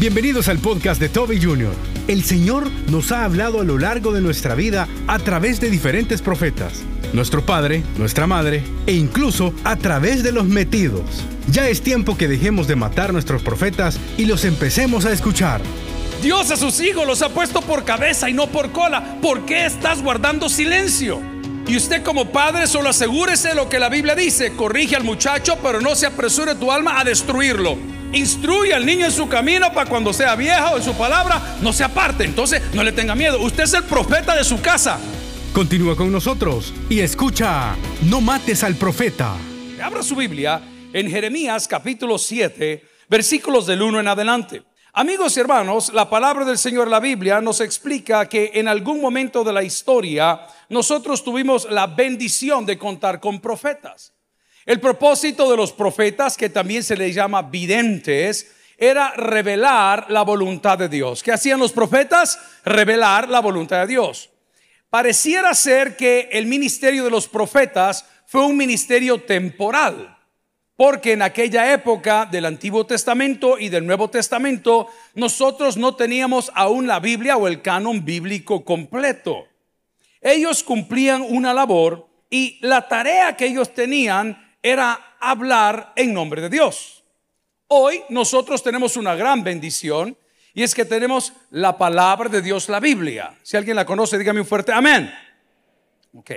Bienvenidos al podcast de Toby Jr. El Señor nos ha hablado a lo largo de nuestra vida a través de diferentes profetas, nuestro padre, nuestra madre e incluso a través de los metidos. Ya es tiempo que dejemos de matar nuestros profetas y los empecemos a escuchar. Dios a sus hijos los ha puesto por cabeza y no por cola. ¿Por qué estás guardando silencio? Y usted como padre solo asegúrese de lo que la Biblia dice. Corrige al muchacho, pero no se apresure tu alma a destruirlo. Instruye al niño en su camino para cuando sea viejo en su palabra no se aparte. Entonces no le tenga miedo. Usted es el profeta de su casa. Continúa con nosotros y escucha, no mates al profeta. Abra su Biblia en Jeremías capítulo 7, versículos del 1 en adelante. Amigos y hermanos, la palabra del Señor, la Biblia, nos explica que en algún momento de la historia nosotros tuvimos la bendición de contar con profetas. El propósito de los profetas, que también se les llama videntes, era revelar la voluntad de Dios. ¿Qué hacían los profetas? Revelar la voluntad de Dios. Pareciera ser que el ministerio de los profetas fue un ministerio temporal, porque en aquella época del Antiguo Testamento y del Nuevo Testamento nosotros no teníamos aún la Biblia o el canon bíblico completo. Ellos cumplían una labor y la tarea que ellos tenían era hablar en nombre de Dios. Hoy nosotros tenemos una gran bendición y es que tenemos la palabra de Dios, la Biblia. Si alguien la conoce, dígame un fuerte amén. Ok.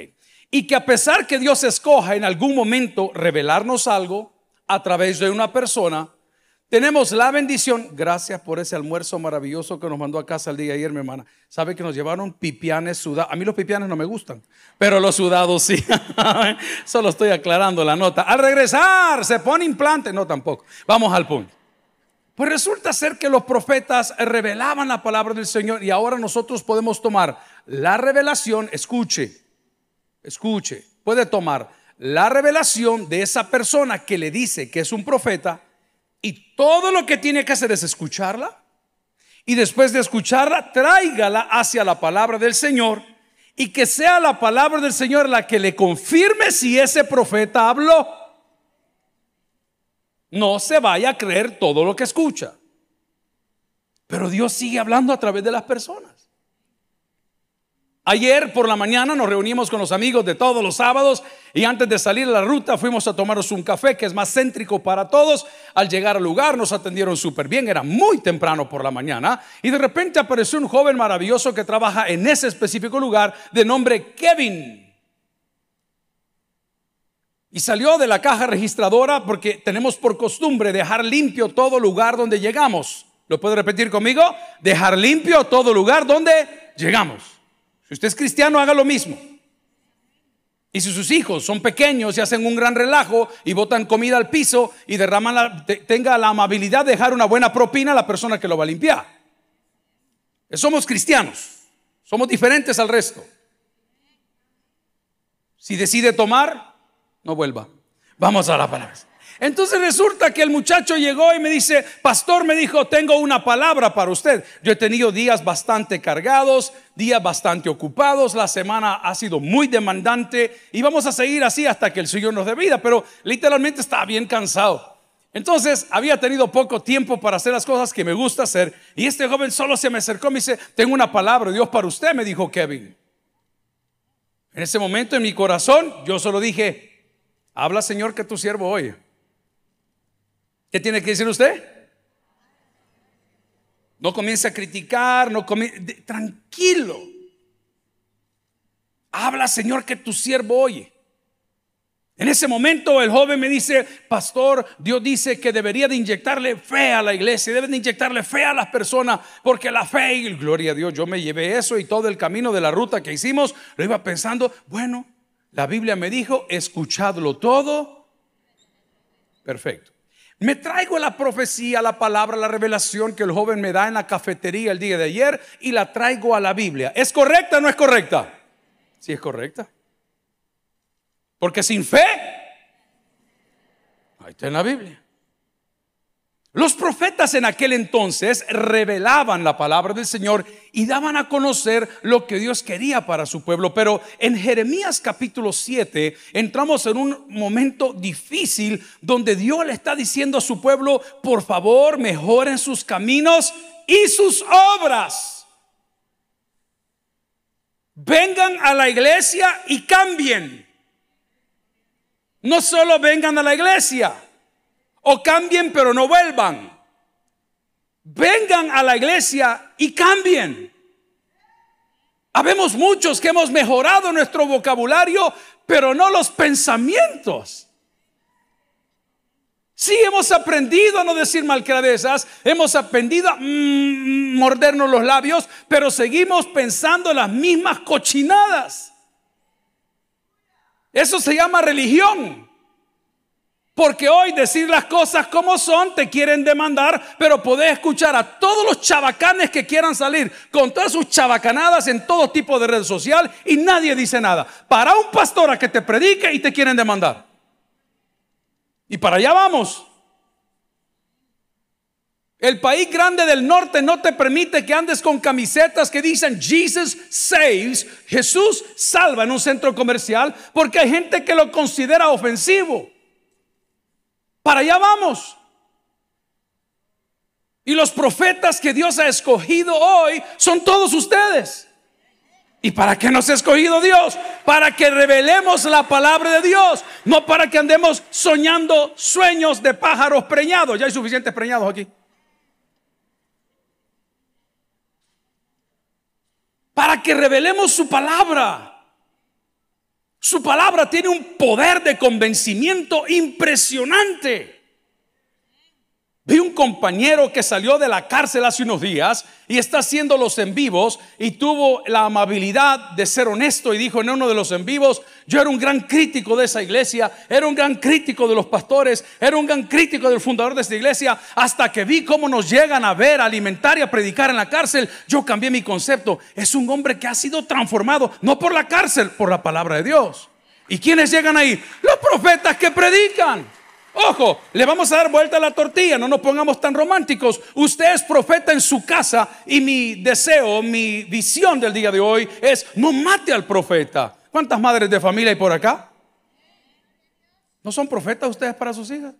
Y que a pesar que Dios escoja en algún momento revelarnos algo a través de una persona, tenemos la bendición, gracias por ese almuerzo maravilloso que nos mandó a casa el día de ayer, mi hermana. Sabe que nos llevaron pipianes sudados. A mí los pipianes no me gustan, pero los sudados sí. Solo estoy aclarando la nota. Al regresar, se pone implante. No, tampoco. Vamos al punto. Pues resulta ser que los profetas revelaban la palabra del Señor y ahora nosotros podemos tomar la revelación, escuche, escuche, puede tomar la revelación de esa persona que le dice que es un profeta y todo lo que tiene que hacer es escucharla. Y después de escucharla, tráigala hacia la palabra del Señor. Y que sea la palabra del Señor la que le confirme si ese profeta habló. No se vaya a creer todo lo que escucha. Pero Dios sigue hablando a través de las personas. Ayer por la mañana nos reunimos con los amigos de todos los sábados y antes de salir a la ruta fuimos a tomarnos un café que es más céntrico para todos. Al llegar al lugar nos atendieron súper bien, era muy temprano por la mañana y de repente apareció un joven maravilloso que trabaja en ese específico lugar de nombre Kevin. Y salió de la caja registradora porque tenemos por costumbre dejar limpio todo lugar donde llegamos. ¿Lo puede repetir conmigo? Dejar limpio todo lugar donde llegamos. Si usted es cristiano, haga lo mismo. Y si sus hijos son pequeños y hacen un gran relajo y botan comida al piso y derraman la, tenga la amabilidad de dejar una buena propina a la persona que lo va a limpiar. Somos cristianos, somos diferentes al resto. Si decide tomar, no vuelva. Vamos a la palabra. Entonces resulta que el muchacho llegó y me dice, pastor, me dijo, tengo una palabra para usted. Yo he tenido días bastante cargados, días bastante ocupados, la semana ha sido muy demandante y vamos a seguir así hasta que el Señor nos dé vida, pero literalmente estaba bien cansado. Entonces había tenido poco tiempo para hacer las cosas que me gusta hacer y este joven solo se me acercó y me dice, tengo una palabra de Dios para usted, me dijo Kevin. En ese momento en mi corazón yo solo dije, habla Señor que tu siervo oye. ¿Qué tiene que decir usted? No comience a criticar, no comience, tranquilo. Habla, Señor, que tu siervo oye. En ese momento el joven me dice, pastor, Dios dice que debería de inyectarle fe a la iglesia, debe de inyectarle fe a las personas, porque la fe, y gloria a Dios, yo me llevé eso y todo el camino de la ruta que hicimos, lo iba pensando, bueno, la Biblia me dijo, escuchadlo todo, perfecto. Me traigo la profecía, la palabra, la revelación que el joven me da en la cafetería el día de ayer y la traigo a la Biblia. ¿Es correcta o no es correcta? Sí es correcta. Porque sin fe, ahí está en la Biblia. Los profetas en aquel entonces revelaban la palabra del Señor y daban a conocer lo que Dios quería para su pueblo. Pero en Jeremías capítulo 7 entramos en un momento difícil donde Dios le está diciendo a su pueblo, por favor, mejoren sus caminos y sus obras. Vengan a la iglesia y cambien. No solo vengan a la iglesia o cambien pero no vuelvan. Vengan a la iglesia y cambien. Habemos muchos que hemos mejorado nuestro vocabulario, pero no los pensamientos. Sí, hemos aprendido a no decir malcradezas, hemos aprendido a mm, mordernos los labios, pero seguimos pensando las mismas cochinadas. Eso se llama religión. Porque hoy decir las cosas como son te quieren demandar, pero podés escuchar a todos los chabacanes que quieran salir con todas sus chabacanadas en todo tipo de red social y nadie dice nada. Para un pastor a que te predique y te quieren demandar. Y para allá vamos. El país grande del norte no te permite que andes con camisetas que dicen Jesus saves, Jesús salva en un centro comercial, porque hay gente que lo considera ofensivo. Para allá vamos. Y los profetas que Dios ha escogido hoy son todos ustedes. ¿Y para qué nos ha escogido Dios? Para que revelemos la palabra de Dios, no para que andemos soñando sueños de pájaros preñados. Ya hay suficientes preñados aquí. Para que revelemos su palabra. Su palabra tiene un poder de convencimiento impresionante. Vi un compañero que salió de la cárcel hace unos días y está haciendo los en vivos y tuvo la amabilidad de ser honesto y dijo en uno de los en vivos, yo era un gran crítico de esa iglesia, era un gran crítico de los pastores, era un gran crítico del fundador de esta iglesia, hasta que vi cómo nos llegan a ver, a alimentar y a predicar en la cárcel, yo cambié mi concepto. Es un hombre que ha sido transformado, no por la cárcel, por la palabra de Dios. ¿Y quiénes llegan ahí? Los profetas que predican. Ojo, le vamos a dar vuelta a la tortilla, no nos pongamos tan románticos. Usted es profeta en su casa y mi deseo, mi visión del día de hoy es no mate al profeta. ¿Cuántas madres de familia hay por acá? ¿No son profetas ustedes para sus hijas?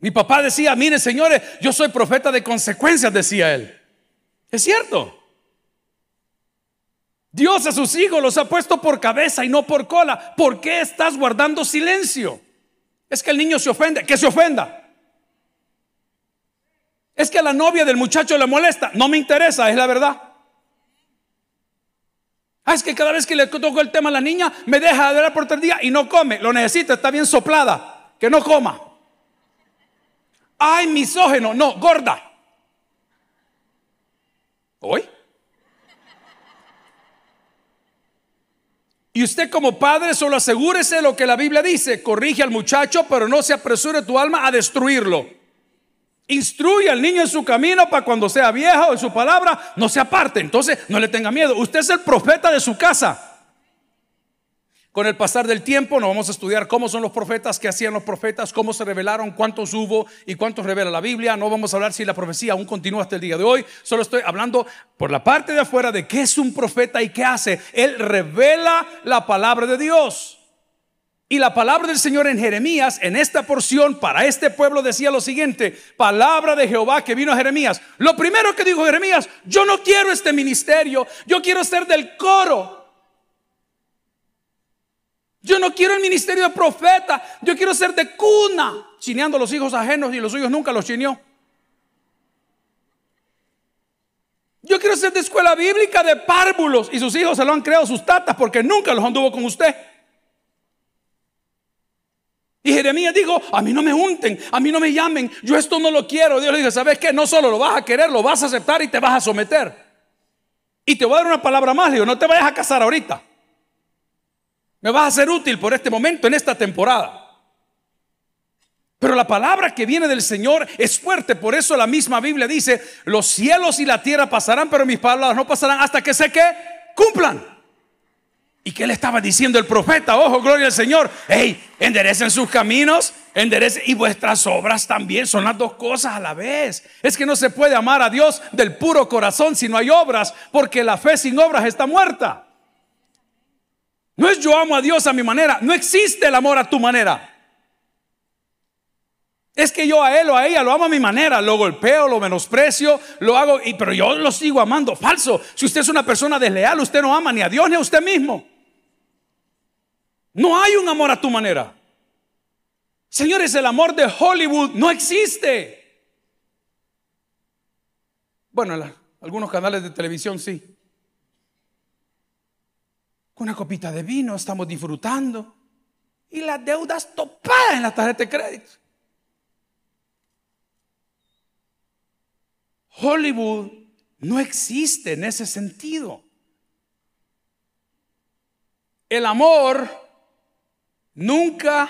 Mi papá decía, mire señores, yo soy profeta de consecuencias, decía él. Es cierto. Dios a sus hijos los ha puesto por cabeza y no por cola. ¿Por qué estás guardando silencio? Es que el niño se ofende, que se ofenda. Es que a la novia del muchacho le molesta. No me interesa, es la verdad. Ah, es que cada vez que le toco el tema a la niña, me deja de dar por tres días y no come. Lo necesita, está bien soplada. Que no coma. Ay, misógeno. No, gorda. ¿Hoy? Y usted como padre solo asegúrese de lo que la Biblia dice. Corrige al muchacho, pero no se apresure tu alma a destruirlo. Instruye al niño en su camino para cuando sea viejo en su palabra no se aparte. Entonces no le tenga miedo. Usted es el profeta de su casa. Con el pasar del tiempo nos vamos a estudiar cómo son los profetas, qué hacían los profetas, cómo se revelaron, cuántos hubo y cuántos revela la Biblia. No vamos a hablar si la profecía aún continúa hasta el día de hoy. Solo estoy hablando por la parte de afuera de qué es un profeta y qué hace. Él revela la palabra de Dios. Y la palabra del Señor en Jeremías, en esta porción, para este pueblo decía lo siguiente, palabra de Jehová que vino a Jeremías. Lo primero que dijo Jeremías, yo no quiero este ministerio, yo quiero ser del coro. Yo no quiero el ministerio de profeta. Yo quiero ser de cuna, chineando a los hijos ajenos y los suyos nunca los chineó. Yo quiero ser de escuela bíblica de párvulos y sus hijos se lo han creado sus tatas porque nunca los anduvo con usted. Y Jeremías dijo, a mí no me unten, a mí no me llamen, yo esto no lo quiero. Dios le dijo, ¿sabes qué? No solo lo vas a querer, lo vas a aceptar y te vas a someter. Y te voy a dar una palabra más, le digo, no te vayas a casar ahorita. Me vas a ser útil por este momento, en esta temporada. Pero la palabra que viene del Señor es fuerte, por eso la misma Biblia dice, los cielos y la tierra pasarán, pero mis palabras no pasarán hasta que sé que cumplan. ¿Y qué le estaba diciendo el profeta? Ojo, gloria al Señor. Hey, enderecen sus caminos, enderecen y vuestras obras también. Son las dos cosas a la vez. Es que no se puede amar a Dios del puro corazón si no hay obras, porque la fe sin obras está muerta. No es yo amo a Dios a mi manera. No existe el amor a tu manera. Es que yo a él o a ella lo amo a mi manera, lo golpeo, lo menosprecio, lo hago, y, pero yo lo sigo amando. Falso. Si usted es una persona desleal, usted no ama ni a Dios ni a usted mismo. No hay un amor a tu manera. Señores, el amor de Hollywood no existe. Bueno, en algunos canales de televisión sí. Con una copita de vino estamos disfrutando y las deudas topadas en la tarjeta de crédito. Hollywood no existe en ese sentido. El amor nunca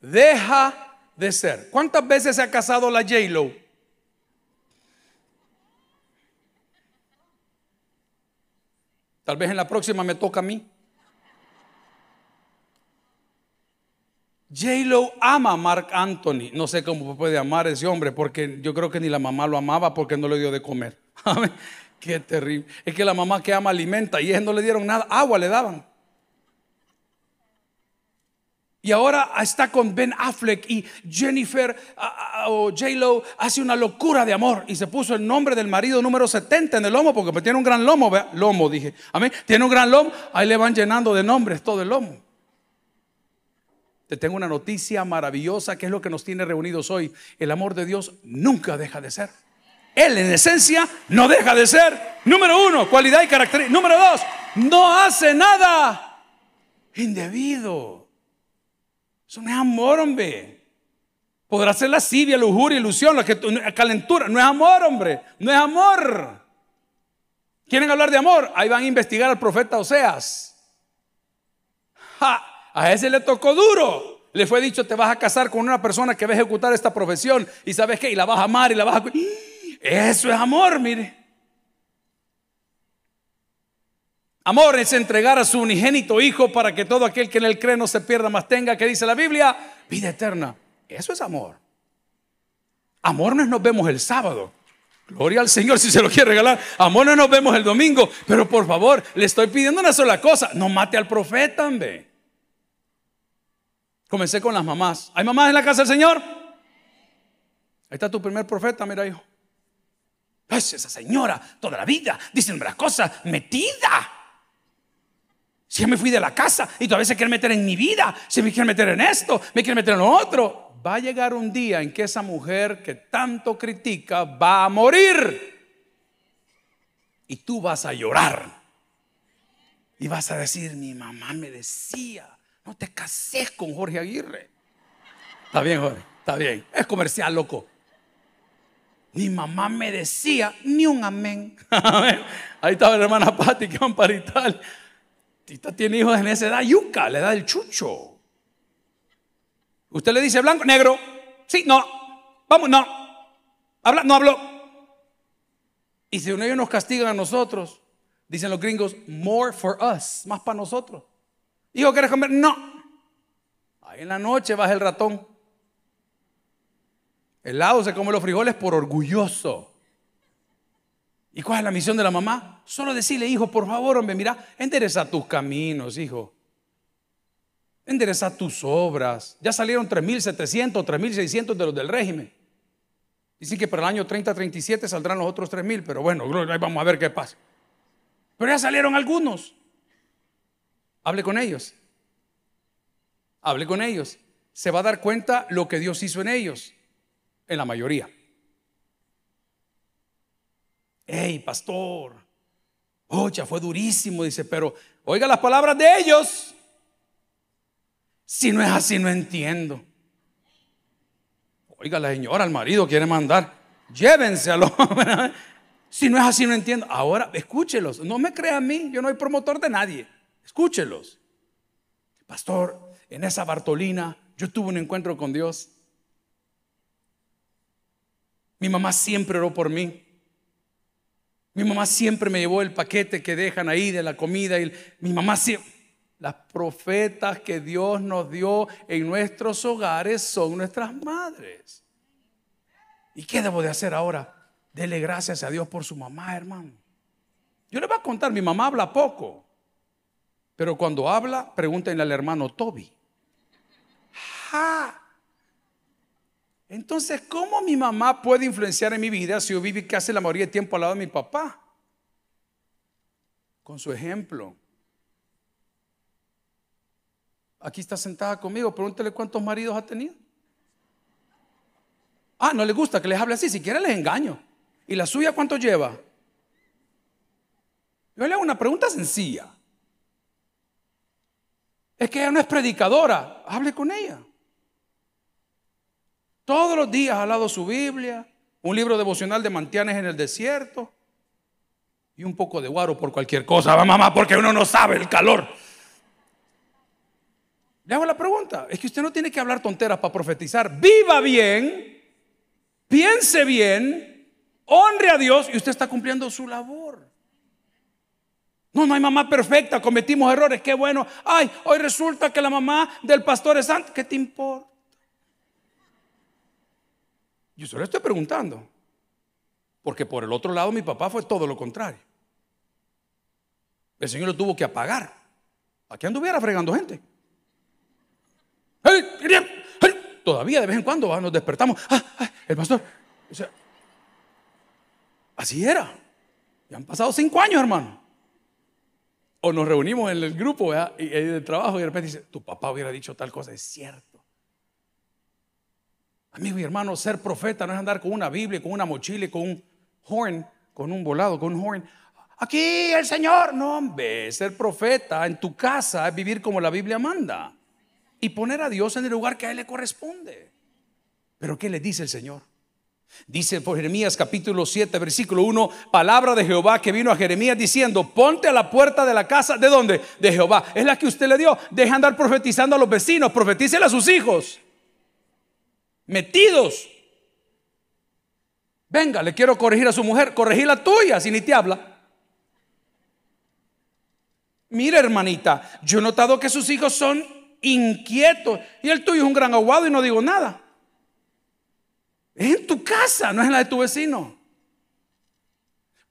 deja de ser. ¿Cuántas veces se ha casado la J-Lo? Tal vez en la próxima me toca a mí. J-Lo ama a Mark Anthony. No sé cómo puede amar ese hombre, porque yo creo que ni la mamá lo amaba porque no le dio de comer. Qué terrible. Es que la mamá que ama alimenta y ellos no le dieron nada, agua le daban. Y ahora está con Ben Affleck y Jennifer o J-Lo hace una locura de amor y se puso el nombre del marido número 70 en el lomo porque pues tiene un gran lomo, lomo dije. Amén. Tiene un gran lomo, ahí le van llenando de nombres todo el lomo. Te tengo una noticia maravillosa que es lo que nos tiene reunidos hoy. El amor de Dios nunca deja de ser. Él en esencia no deja de ser. Número uno, cualidad y carácter. Número dos, no hace nada indebido. Eso no es amor, hombre. Podrá ser lascivia, lujuria, ilusión, la calentura. No es amor, hombre. No es amor. ¿Quieren hablar de amor? Ahí van a investigar al profeta Oseas. A ese le tocó duro. Le fue dicho, te vas a casar con una persona que va a ejecutar esta profesión. Y sabes qué, y la vas a amar y la vas a... Eso es amor, mire. Amor es entregar a su unigénito Hijo para que todo aquel que en él cree no se pierda, más tenga, que dice la Biblia, vida eterna. Eso es amor. Amor no nos vemos el sábado. Gloria al Señor si se lo quiere regalar. Amor no nos vemos el domingo. Pero por favor, le estoy pidiendo una sola cosa. No mate al profeta, hombre. Comencé con las mamás. ¿Hay mamás en la casa del Señor? Ahí está tu primer profeta, mira hijo. Es esa señora toda la vida diciendo las cosas metida. Si ya me fui de la casa y todavía se quiere meter en mi vida, si me quiere meter en esto, me quiere meter en lo otro. Va a llegar un día en que esa mujer que tanto critica va a morir. Y tú vas a llorar. Y vas a decir, mi mamá me decía, no te cases con Jorge Aguirre. Está bien, Jorge, está bien. Es comercial, loco. Mi mamá me decía, ni un amén. Ahí estaba la hermana Patti, que van para Italia. Tita tiene hijos en esa edad, yuca, le da el chucho. Usted le dice blanco, negro. Sí, no. Vamos, no. Habla, no hablo. Y si ellos nos castigan a nosotros, dicen los gringos, more for us, más para nosotros. Hijo, ¿quieres comer? No. Ahí en la noche baja el ratón. El lado se come los frijoles por orgulloso. ¿Y cuál es la misión de la mamá? Solo decirle, hijo, por favor, hombre, mira, endereza tus caminos, hijo. Endereza tus obras. Ya salieron 3.700, 3.600 de los del régimen. Dicen que para el año 30-37 saldrán los otros 3.000, pero bueno, ahí vamos a ver qué pasa. Pero ya salieron algunos. Hable con ellos. Hable con ellos. Se va a dar cuenta lo que Dios hizo en ellos, en la mayoría. Hey, pastor. Ocha, fue durísimo, dice, pero oiga las palabras de ellos. Si no es así, no entiendo. Oiga, la señora, el marido quiere mandar, llévenselo. si no es así, no entiendo. Ahora, escúchelos. No me crea a mí, yo no soy promotor de nadie. Escúchelos. Pastor, en esa Bartolina yo tuve un encuentro con Dios. Mi mamá siempre oró por mí. Mi mamá siempre me llevó el paquete que dejan ahí de la comida. Y mi mamá siempre... Las profetas que Dios nos dio en nuestros hogares son nuestras madres. ¿Y qué debo de hacer ahora? Dele gracias a Dios por su mamá, hermano. Yo le voy a contar, mi mamá habla poco, pero cuando habla, pregúntenle al hermano Toby. Entonces, ¿cómo mi mamá puede influenciar en mi vida si yo viví casi la mayoría del tiempo al lado de mi papá? Con su ejemplo. Aquí está sentada conmigo, pregúntele cuántos maridos ha tenido. Ah, no le gusta que les hable así, si quiere les engaño. ¿Y la suya cuánto lleva? Yo le hago una pregunta sencilla. Es que ella no es predicadora, hable con ella. Todos los días al lado su Biblia, un libro devocional de mantianes en el desierto y un poco de guaro por cualquier cosa. Va mamá, porque uno no sabe el calor. Le hago la pregunta, es que usted no tiene que hablar tonteras para profetizar. Viva bien, piense bien, honre a Dios y usted está cumpliendo su labor. No, no hay mamá perfecta, cometimos errores, qué bueno. Ay, hoy resulta que la mamá del pastor es santa. ¿Qué te importa? Yo se lo estoy preguntando. Porque por el otro lado mi papá fue todo lo contrario. El Señor lo tuvo que apagar. ¿A qué anduviera fregando gente? Todavía de vez en cuando nos despertamos. Ah, ah, el pastor. así era. Ya han pasado cinco años, hermano. O nos reunimos en el grupo y, de trabajo y de repente dice, tu papá hubiera dicho tal cosa. Es cierto. Amigo y hermano, ser profeta no es andar con una Biblia, con una mochila, con un horn, con un volado, con un horn. Aquí el Señor. No, hombre, ser profeta en tu casa es vivir como la Biblia manda y poner a Dios en el lugar que a Él le corresponde. Pero ¿qué le dice el Señor? Dice por Jeremías capítulo 7, versículo 1, palabra de Jehová que vino a Jeremías diciendo, ponte a la puerta de la casa, ¿de dónde? De Jehová. Es la que usted le dio. Deja andar profetizando a los vecinos, profetícele a sus hijos metidos. Venga, le quiero corregir a su mujer, corregí la tuya si ni te habla. Mira, hermanita, yo he notado que sus hijos son inquietos y el tuyo es un gran aguado y no digo nada. Es en tu casa, no es en la de tu vecino.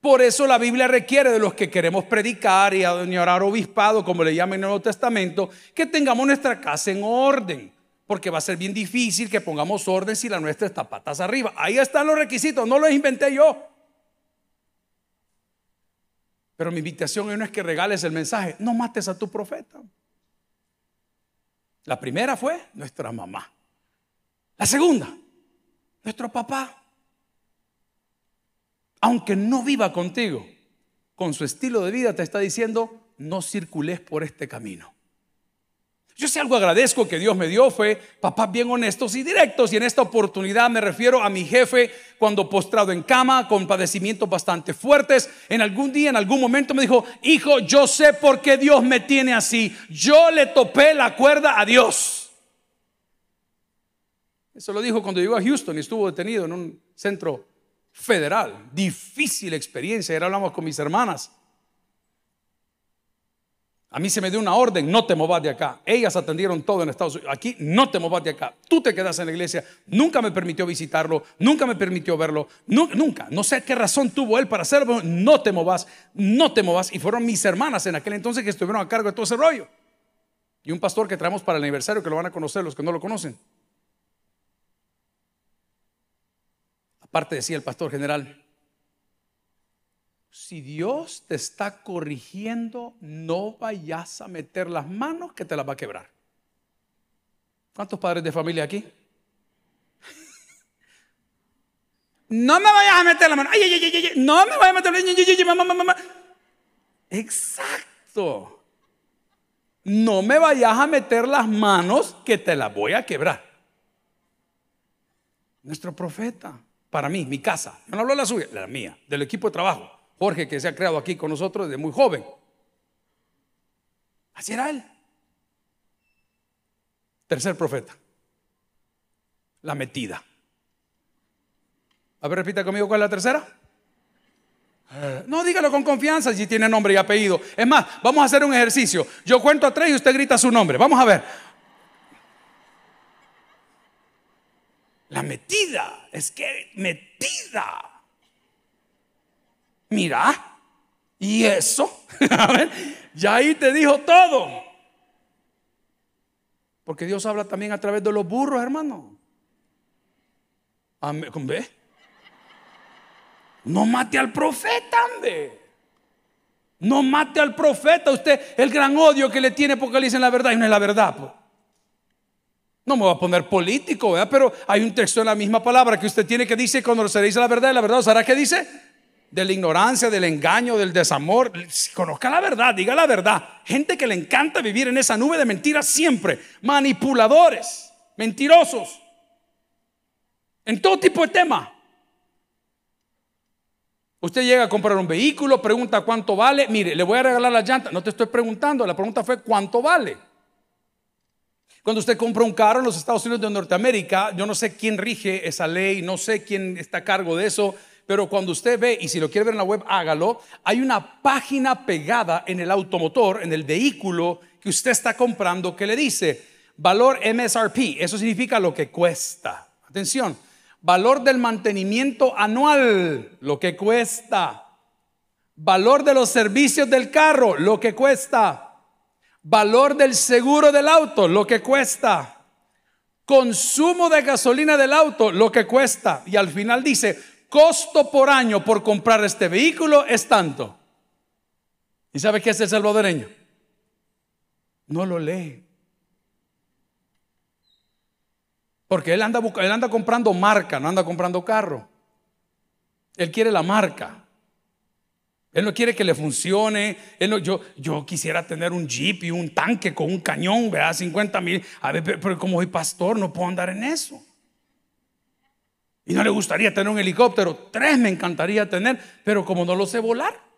Por eso la Biblia requiere de los que queremos predicar y adorar obispado, como le llaman en el Nuevo Testamento, que tengamos nuestra casa en orden porque va a ser bien difícil que pongamos orden si la nuestra está patas arriba. Ahí están los requisitos, no los inventé yo. Pero mi invitación hoy no es que regales el mensaje, no mates a tu profeta. La primera fue nuestra mamá. La segunda, nuestro papá. Aunque no viva contigo, con su estilo de vida te está diciendo, no circules por este camino. Yo si algo agradezco que Dios me dio fue papás bien honestos y directos y en esta oportunidad me refiero a mi jefe cuando postrado en cama con padecimientos bastante fuertes, en algún día, en algún momento me dijo, hijo, yo sé por qué Dios me tiene así, yo le topé la cuerda a Dios. Eso lo dijo cuando llegó a Houston y estuvo detenido en un centro federal. Difícil experiencia, ahora hablamos con mis hermanas. A mí se me dio una orden, no te movas de acá. Ellas atendieron todo en Estados Unidos. Aquí no te movas de acá. Tú te quedas en la iglesia. Nunca me permitió visitarlo, nunca me permitió verlo. nunca. No sé qué razón tuvo él para hacerlo. No te movas, no te movas. Y fueron mis hermanas en aquel entonces que estuvieron a cargo de todo ese rollo. Y un pastor que traemos para el aniversario que lo van a conocer los que no lo conocen. Aparte decía el pastor general, si Dios te está corrigiendo, no vayas a meter las manos que te las va a quebrar. ¿Cuántos padres de familia aquí? No me vayas a meter la mano. Ay, ay, ay, ay, no me vayas a meter la mano. Exacto. No me vayas a meter las manos que te las voy a quebrar. Nuestro profeta, para mí, mi casa, no hablo de la suya, la mía, del equipo de trabajo. Jorge, que se ha creado aquí con nosotros desde muy joven. Así era él. Tercer profeta. La metida. A ver, repita conmigo cuál es la tercera. No, dígalo con confianza si tiene nombre y apellido. Es más, vamos a hacer un ejercicio. Yo cuento a tres y usted grita su nombre. Vamos a ver. La metida, es que metida. Mira, y eso, ya ahí te dijo todo. Porque Dios habla también a través de los burros, hermano. ¿Ve? No mate al profeta, hombre. No mate al profeta. Usted, el gran odio que le tiene porque le dicen la verdad y no es la verdad. No me voy a poner político, ¿verdad? pero hay un texto en la misma palabra que usted tiene que dice cuando se le dice la verdad, la verdad, ¿será que dice? De la ignorancia, del engaño, del desamor. Conozca la verdad, diga la verdad. Gente que le encanta vivir en esa nube de mentiras siempre. Manipuladores, mentirosos. En todo tipo de tema. Usted llega a comprar un vehículo, pregunta cuánto vale. Mire, le voy a regalar la llanta. No te estoy preguntando, la pregunta fue cuánto vale. Cuando usted compra un carro en los Estados Unidos de Norteamérica, yo no sé quién rige esa ley, no sé quién está a cargo de eso, pero cuando usted ve, y si lo quiere ver en la web, hágalo, hay una página pegada en el automotor, en el vehículo que usted está comprando, que le dice valor MSRP, eso significa lo que cuesta. Atención, valor del mantenimiento anual, lo que cuesta. Valor de los servicios del carro, lo que cuesta Valor del seguro del auto, lo que cuesta. Consumo de gasolina del auto, lo que cuesta. Y al final dice, costo por año por comprar este vehículo es tanto. ¿Y sabe qué es el salvadoreño? No lo lee. Porque él anda, él anda comprando marca, no anda comprando carro. Él quiere la marca. Él no quiere que le funcione. yo, yo quisiera tener un jeep y un tanque con un cañón, ¿verdad? 50 mil. A ver, pero como soy pastor, no puedo andar en eso. Y no le gustaría tener un helicóptero. Tres me encantaría tener, pero como no lo sé volar.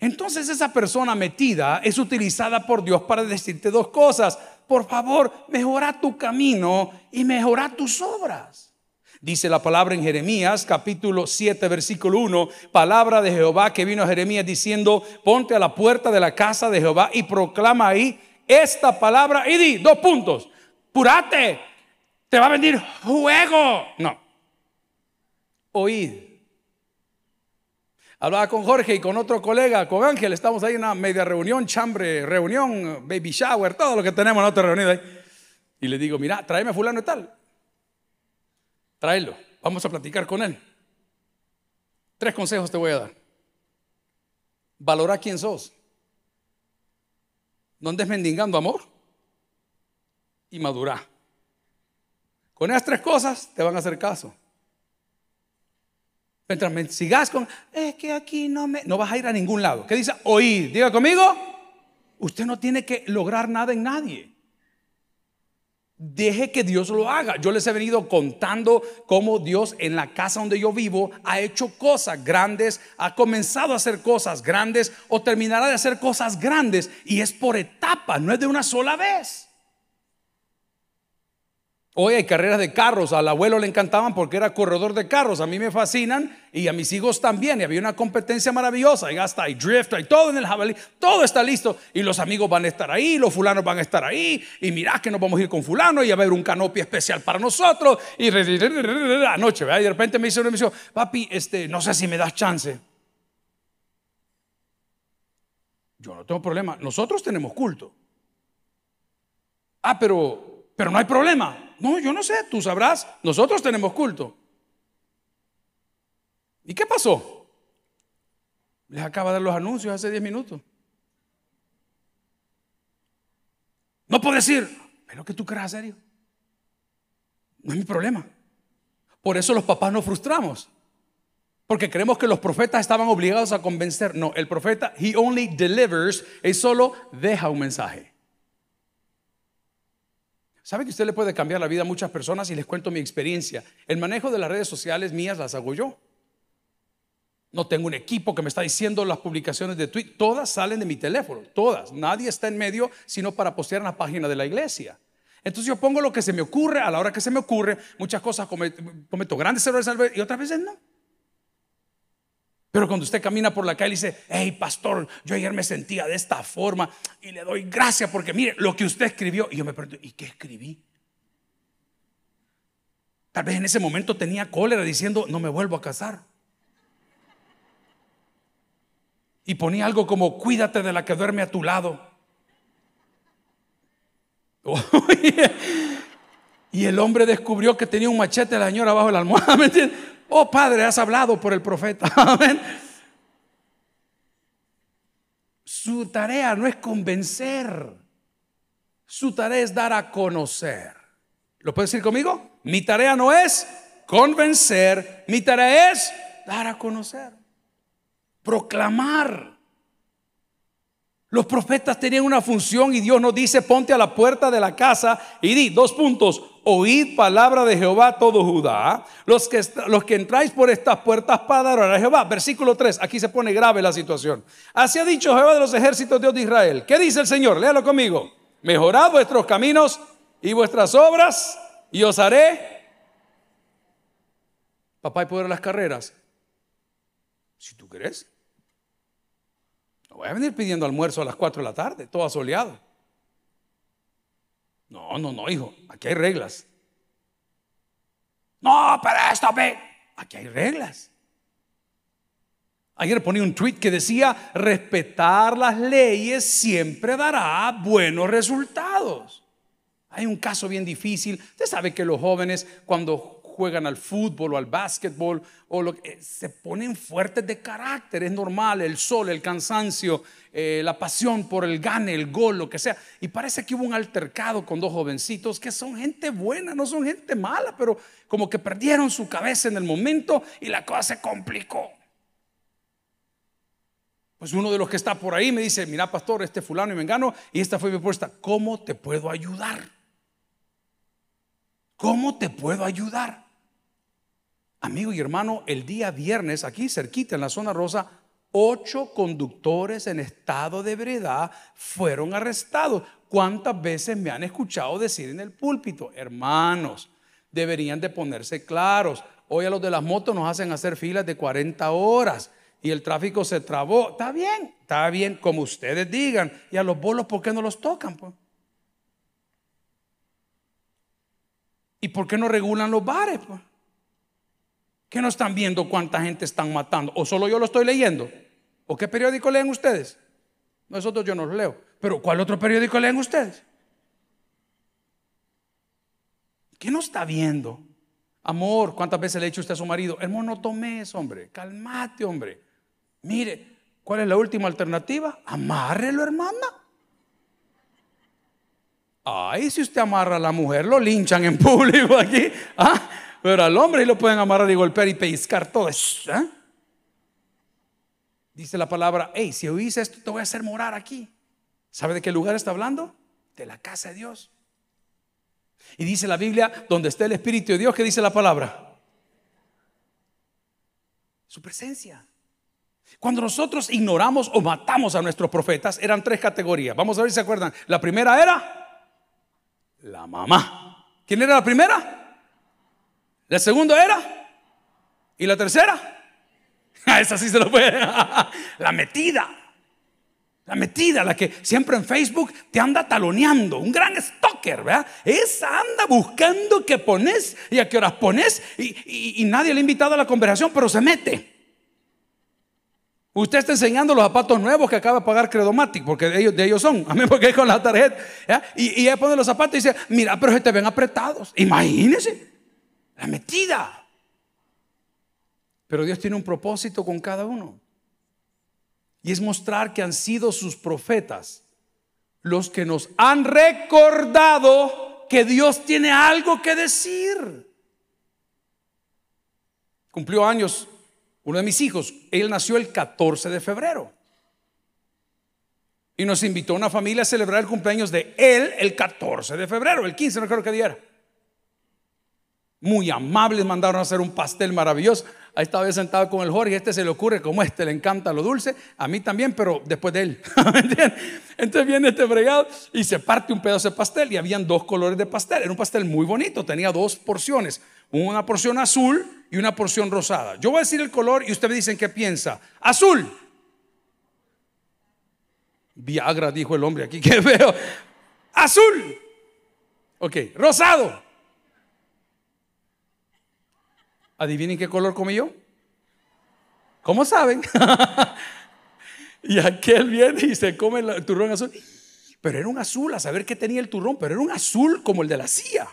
Entonces esa persona metida es utilizada por Dios para decirte dos cosas. Por favor, mejora tu camino y mejora tus obras. Dice la palabra en Jeremías capítulo 7 versículo 1, palabra de Jehová que vino a Jeremías diciendo, ponte a la puerta de la casa de Jehová y proclama ahí esta palabra y di, dos puntos, purate, te va a venir juego. No, oíd. Hablaba con Jorge y con otro colega, con Ángel, estamos ahí en una media reunión, chambre, reunión, baby shower, todo lo que tenemos en otra reunión ahí. Y le digo, mira, tráeme fulano y tal. Tráelo, vamos a platicar con él. Tres consejos te voy a dar. Valora quién sos. No andes mendigando amor y madura. Con esas tres cosas te van a hacer caso. Mientras me sigas con, es que aquí no me, no vas a ir a ningún lado. ¿Qué dice? Oír. Diga conmigo. Usted no tiene que lograr nada en nadie. Deje que Dios lo haga. Yo les he venido contando cómo Dios en la casa donde yo vivo ha hecho cosas grandes, ha comenzado a hacer cosas grandes o terminará de hacer cosas grandes y es por etapas, no es de una sola vez. Hoy hay carreras de carros, al abuelo le encantaban porque era corredor de carros, a mí me fascinan y a mis hijos también. Y había una competencia maravillosa, y hasta hay drift, hay todo en el jabalí, todo está listo. Y los amigos van a estar ahí, los fulanos van a estar ahí, y mirá que nos vamos a ir con fulano y a ver un canopio especial para nosotros. Y anoche, ¿verdad? y de repente me dice una emisión, papi, este, no sé si me das chance. Yo no tengo problema, nosotros tenemos culto. Ah, pero, pero no hay problema. No, yo no sé, tú sabrás. Nosotros tenemos culto. ¿Y qué pasó? Les acaba de dar los anuncios hace 10 minutos. No puedo decir, pero que tú creas serio. No es mi problema. Por eso los papás nos frustramos. Porque creemos que los profetas estaban obligados a convencer. No, el profeta, he only delivers, él solo deja un mensaje. ¿Sabe que usted le puede cambiar la vida a muchas personas? Y les cuento mi experiencia. El manejo de las redes sociales mías las hago yo. No tengo un equipo que me está diciendo las publicaciones de Twitter. Todas salen de mi teléfono, todas. Nadie está en medio sino para postear en la página de la iglesia. Entonces yo pongo lo que se me ocurre a la hora que se me ocurre. Muchas cosas cometo, grandes errores y otras veces no. Pero cuando usted camina por la calle y dice, hey pastor, yo ayer me sentía de esta forma y le doy gracias porque mire lo que usted escribió. Y yo me pregunto, ¿y qué escribí? Tal vez en ese momento tenía cólera diciendo, no me vuelvo a casar. Y ponía algo como, cuídate de la que duerme a tu lado. y el hombre descubrió que tenía un machete de la señora abajo de la almohada. ¿Me entiendes? Oh Padre, has hablado por el profeta. Su tarea no es convencer. Su tarea es dar a conocer. ¿Lo puede decir conmigo? Mi tarea no es convencer. Mi tarea es dar a conocer. Proclamar. Los profetas tenían una función y Dios nos dice, ponte a la puerta de la casa y di, dos puntos, oíd palabra de Jehová todo Judá, los que, los que entráis por estas puertas para dar a Jehová. Versículo 3, aquí se pone grave la situación. Así ha dicho Jehová de los ejércitos Dios de Israel. ¿Qué dice el Señor? Léalo conmigo. Mejorad vuestros caminos y vuestras obras y os haré. Papá y poder las carreras. Si tú querés. No voy a venir pidiendo almuerzo a las 4 de la tarde, todo asoleado. No, no, no, hijo, aquí hay reglas. No, pero esto ve. Aquí hay reglas. Ayer ponía un tweet que decía, respetar las leyes siempre dará buenos resultados. Hay un caso bien difícil. Usted sabe que los jóvenes cuando juegan al fútbol o al básquetbol o lo, eh, se ponen fuertes de carácter, es normal, el sol, el cansancio, eh, la pasión por el gane, el gol, lo que sea. Y parece que hubo un altercado con dos jovencitos que son gente buena, no son gente mala, pero como que perdieron su cabeza en el momento y la cosa se complicó. Pues uno de los que está por ahí me dice, mira pastor, este fulano y me engano, y esta fue mi propuesta, ¿cómo te puedo ayudar? ¿Cómo te puedo ayudar? Amigo y hermano, el día viernes, aquí cerquita en la zona rosa, ocho conductores en estado de ebriedad fueron arrestados. ¿Cuántas veces me han escuchado decir en el púlpito, hermanos, deberían de ponerse claros? Hoy a los de las motos nos hacen hacer filas de 40 horas y el tráfico se trabó. Está bien, está bien, como ustedes digan. Y a los bolos, ¿por qué no los tocan? Pues? ¿Y por qué no regulan los bares? Pues? ¿Qué no están viendo cuánta gente están matando? ¿O solo yo lo estoy leyendo? ¿O qué periódico leen ustedes? Nosotros yo no lo leo. Pero ¿cuál otro periódico leen ustedes? ¿Qué no está viendo? Amor, ¿cuántas veces le ha dicho usted a su marido? Hermano, no tomes, hombre. Calmate, hombre. Mire, ¿cuál es la última alternativa? Amárrelo, hermana. Ay, si usted amarra a la mujer, lo linchan en público aquí. ¿Ah? Pero al hombre lo pueden amarrar y golpear y pellizcar todo. ¿eh? Dice la palabra, hey, si oís esto, te voy a hacer morar aquí. ¿Sabe de qué lugar está hablando? De la casa de Dios. Y dice la Biblia, donde está el Espíritu de Dios, ¿qué dice la palabra? Su presencia. Cuando nosotros ignoramos o matamos a nuestros profetas, eran tres categorías. Vamos a ver si se acuerdan. La primera era la mamá. ¿Quién era la primera? La segunda era. ¿Y la tercera? Ah, esa sí se lo puede. la metida. La metida, la que siempre en Facebook te anda taloneando, un gran stalker, ¿verdad? Esa anda buscando qué pones y a qué horas pones y, nadie le ha invitado a la conversación, pero se mete. Usted está enseñando los zapatos nuevos que acaba de pagar Credomatic, porque de ellos, de ellos son, a mí porque con la tarjeta. Y, y ella pone los zapatos y dice, mira, pero se te ven apretados. Imagínese la metida. Pero Dios tiene un propósito con cada uno. Y es mostrar que han sido sus profetas los que nos han recordado que Dios tiene algo que decir. Cumplió años uno de mis hijos. Él nació el 14 de febrero. Y nos invitó a una familia a celebrar el cumpleaños de él el 14 de febrero, el 15, no creo que diera muy amables, mandaron a hacer un pastel maravilloso. Ahí estaba yo sentado con el Jorge, este se le ocurre, como este le encanta lo dulce, a mí también, pero después de él. Entonces viene este fregado y se parte un pedazo de pastel y habían dos colores de pastel. Era un pastel muy bonito, tenía dos porciones, una porción azul y una porción rosada. Yo voy a decir el color y ustedes me dicen qué piensa. Azul. Viagra, dijo el hombre aquí que veo. Azul. Ok, rosado. Adivinen qué color comí yo. ¿Cómo saben? y aquel viene y se come el turrón azul. Pero era un azul, a saber qué tenía el turrón, pero era un azul como el de la CIA.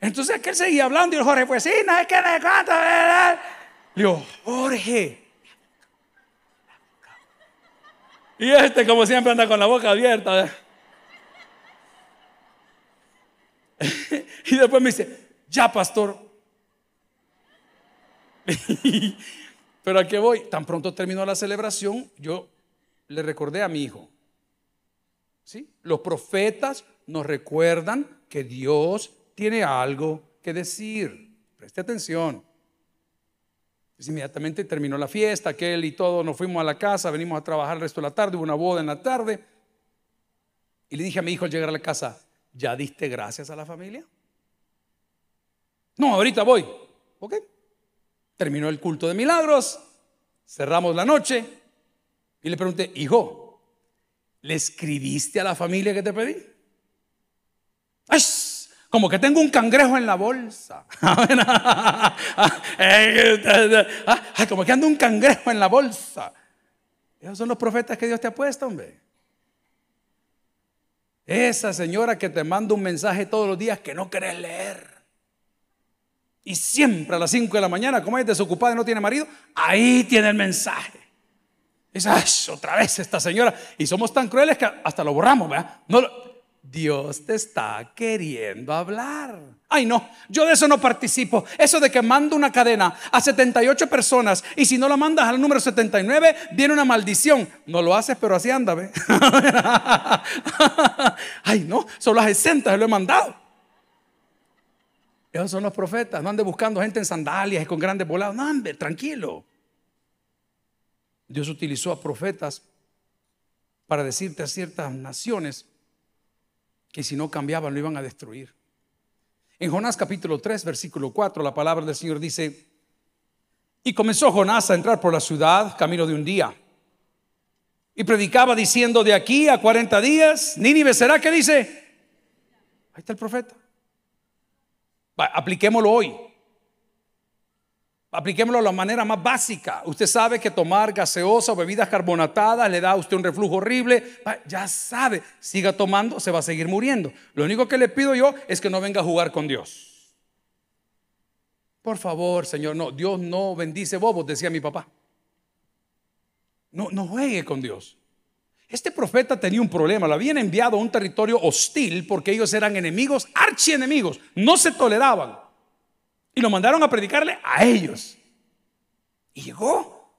Entonces aquel seguía hablando y el Jorge pues sí, no es que le ¿verdad? Le digo, Jorge. Y este como siempre anda con la boca abierta. y después me dice, ya pastor. Pero a qué voy, tan pronto terminó la celebración, yo le recordé a mi hijo. ¿Sí? Los profetas nos recuerdan que Dios tiene algo que decir. Preste atención. inmediatamente terminó la fiesta, aquel y todo, nos fuimos a la casa, venimos a trabajar el resto de la tarde, hubo una boda en la tarde. Y le dije a mi hijo al llegar a la casa, ¿ya diste gracias a la familia? No, ahorita voy. ¿Ok? Terminó el culto de milagros, cerramos la noche y le pregunté, hijo, ¿le escribiste a la familia que te pedí? ¡Ay! Como que tengo un cangrejo en la bolsa. como que ando un cangrejo en la bolsa. Esos son los profetas que Dios te ha puesto, hombre. Esa señora que te manda un mensaje todos los días que no querés leer. Y siempre a las 5 de la mañana, como es desocupada y no tiene marido, ahí tiene el mensaje. Dice, otra vez esta señora. Y somos tan crueles que hasta lo borramos, ¿verdad? Dios te está queriendo hablar. Ay, no, yo de eso no participo. Eso de que mando una cadena a 78 personas y si no la mandas al número 79, viene una maldición. No lo haces, pero así anda, ¿ve? Ay, no, solo a 60 lo he mandado. Esos son los profetas. No ande buscando gente en sandalias y con grandes volados. No, ande, tranquilo. Dios utilizó a profetas para decirte a ciertas naciones que si no cambiaban lo iban a destruir. En Jonás capítulo 3, versículo 4, la palabra del Señor dice, y comenzó Jonás a entrar por la ciudad camino de un día. Y predicaba diciendo, de aquí a 40 días, Nínive será, ¿qué dice? Ahí está el profeta. Apliquémoslo hoy. Apliquémoslo de la manera más básica. Usted sabe que tomar gaseosa o bebidas carbonatadas le da a usted un reflujo horrible. Ya sabe, siga tomando, se va a seguir muriendo. Lo único que le pido yo es que no venga a jugar con Dios. Por favor, Señor, no, Dios no bendice bobos, decía mi papá. No, no juegue con Dios. Este profeta tenía un problema, lo habían enviado a un territorio hostil porque ellos eran enemigos, archienemigos, no se toleraban. Y lo mandaron a predicarle a ellos. Y llegó.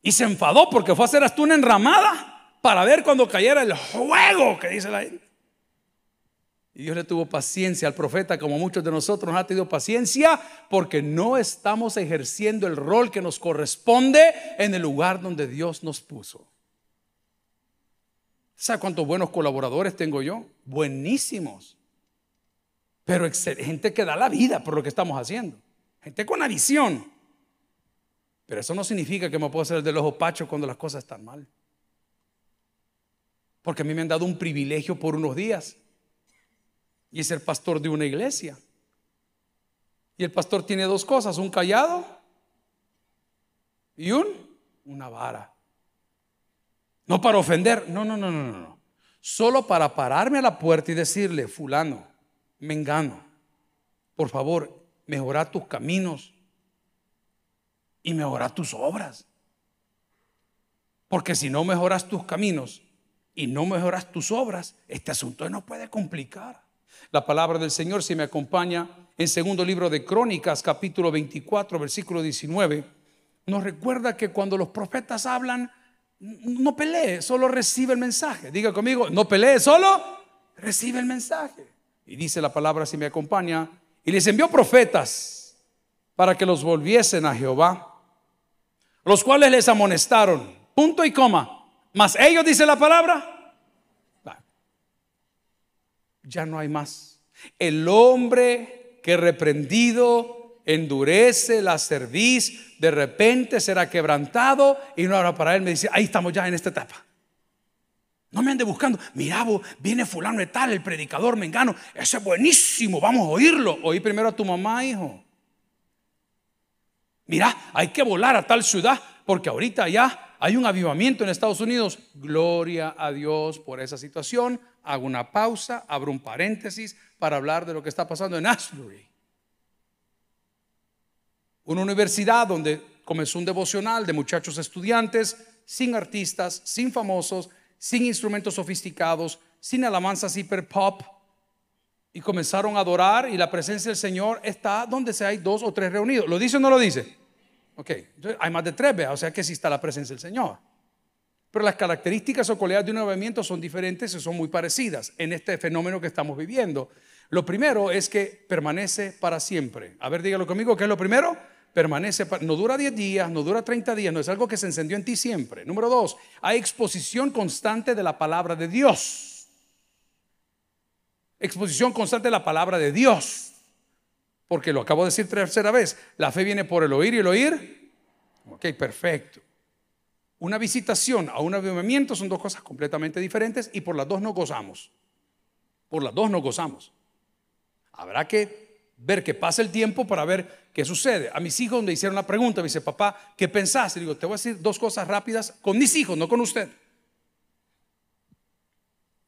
Y se enfadó porque fue a hacer hasta una enramada para ver cuando cayera el juego que dice la gente. Y Dios le tuvo paciencia al profeta, como muchos de nosotros nos ha tenido paciencia, porque no estamos ejerciendo el rol que nos corresponde en el lugar donde Dios nos puso. ¿Sabe cuántos buenos colaboradores tengo yo? Buenísimos. Pero gente que da la vida por lo que estamos haciendo. Gente con la visión. Pero eso no significa que me puedo hacer el del ojo pacho cuando las cosas están mal. Porque a mí me han dado un privilegio por unos días. Y es el pastor de una iglesia. Y el pastor tiene dos cosas, un callado y un una vara. No para ofender, no, no, no, no, no. Solo para pararme a la puerta y decirle, fulano, Mengano, por favor, mejora tus caminos y mejora tus obras. Porque si no mejoras tus caminos y no mejoras tus obras, este asunto no puede complicar. La palabra del Señor, si me acompaña, en segundo libro de Crónicas, capítulo 24, versículo 19, nos recuerda que cuando los profetas hablan, no pelee, solo recibe el mensaje. Diga conmigo, no pelee, solo recibe el mensaje. Y dice la palabra, si me acompaña, y les envió profetas para que los volviesen a Jehová, los cuales les amonestaron, punto y coma. Mas ellos, dice la palabra, ya no hay más. El hombre que reprendido endurece la cerviz, de repente será quebrantado y no habrá para él. Me dice, ahí estamos ya en esta etapa. No me ande buscando. Mira, viene fulano de tal, el predicador mengano. Ese es buenísimo, vamos a oírlo. Oí primero a tu mamá, hijo. Mira, hay que volar a tal ciudad porque ahorita ya hay un avivamiento en Estados Unidos. Gloria a Dios por esa situación. Hago una pausa, abro un paréntesis para hablar de lo que está pasando en Ashbury. Una universidad donde comenzó un devocional de muchachos estudiantes, sin artistas, sin famosos, sin instrumentos sofisticados, sin alabanzas hiper pop. Y comenzaron a adorar y la presencia del Señor está donde se hay dos o tres reunidos. ¿Lo dice o no lo dice? Ok, hay más de tres, o sea que sí está la presencia del Señor. Pero las características o cualidades de un movimiento son diferentes y son muy parecidas en este fenómeno que estamos viviendo. Lo primero es que permanece para siempre. A ver, dígalo conmigo, ¿qué es lo primero? permanece, no dura 10 días, no dura 30 días, no es algo que se encendió en ti siempre. Número dos, hay exposición constante de la palabra de Dios. Exposición constante de la palabra de Dios. Porque lo acabo de decir tercera vez, la fe viene por el oír y el oír. Ok, perfecto. Una visitación a un avivamiento son dos cosas completamente diferentes y por las dos no gozamos. Por las dos no gozamos. Habrá que ver que pasa el tiempo para ver qué sucede. A mis hijos me hicieron una pregunta, me dice, papá, ¿qué pensaste? Digo, te voy a decir dos cosas rápidas con mis hijos, no con usted.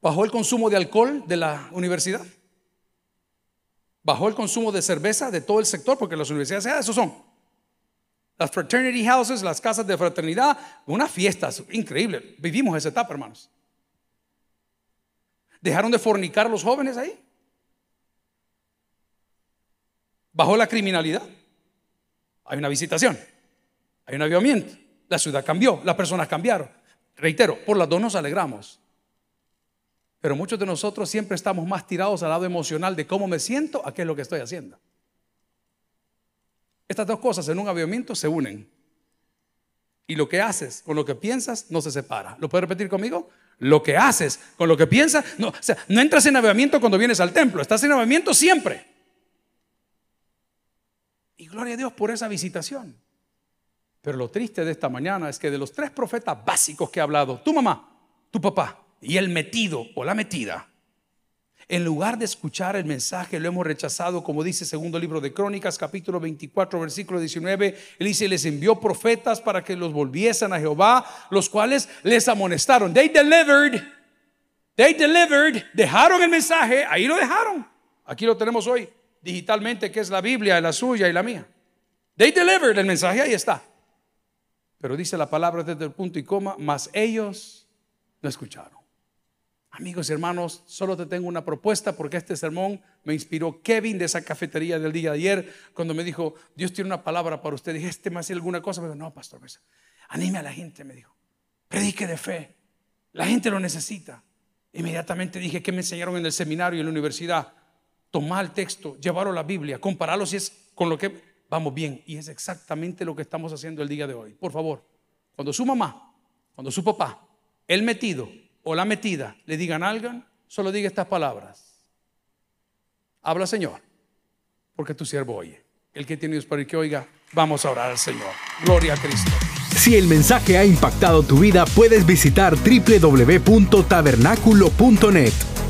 ¿Bajó el consumo de alcohol de la universidad? ¿Bajó el consumo de cerveza de todo el sector? Porque las universidades, ah, eso son. Las fraternity houses, las casas de fraternidad, una fiesta increíble. Vivimos esa etapa, hermanos. ¿Dejaron de fornicar los jóvenes ahí? bajó la criminalidad. Hay una visitación, hay un avivamiento. La ciudad cambió, las personas cambiaron. Reitero, por las dos nos alegramos. Pero muchos de nosotros siempre estamos más tirados al lado emocional de cómo me siento a qué es lo que estoy haciendo. Estas dos cosas en un avivamiento se unen. Y lo que haces con lo que piensas no se separa. ¿Lo puedes repetir conmigo? Lo que haces con lo que piensas, no, o sea, no entras en avivamiento cuando vienes al templo, estás en avivamiento siempre. Y gloria a Dios por esa visitación. Pero lo triste de esta mañana es que de los tres profetas básicos que he hablado, tu mamá, tu papá y el metido o la metida, en lugar de escuchar el mensaje, lo hemos rechazado, como dice segundo libro de Crónicas, capítulo 24, versículo 19. Él dice, les envió profetas para que los volviesen a Jehová, los cuales les amonestaron. They delivered, they delivered, dejaron el mensaje, ahí lo dejaron. Aquí lo tenemos hoy digitalmente, que es la Biblia, la suya y la mía. They delivered el mensaje, ahí está. Pero dice la palabra desde el punto y coma, mas ellos no escucharon. Amigos y hermanos, solo te tengo una propuesta porque este sermón me inspiró Kevin de esa cafetería del día de ayer cuando me dijo, Dios tiene una palabra para usted. Dije, ¿este me hace alguna cosa? Me dijo, no, pastor, anime a la gente, me dijo. Predique de fe. La gente lo necesita. Inmediatamente dije, ¿qué me enseñaron en el seminario y en la universidad? tomar el texto, llevarlo a la Biblia, compararlo si es con lo que vamos bien. Y es exactamente lo que estamos haciendo el día de hoy. Por favor, cuando su mamá, cuando su papá, el metido o la metida le digan algo, solo diga estas palabras. Habla Señor, porque tu siervo oye. El que tiene Dios para que oiga, vamos a orar al Señor. Gloria a Cristo. Si el mensaje ha impactado tu vida, puedes visitar www.tabernaculo.net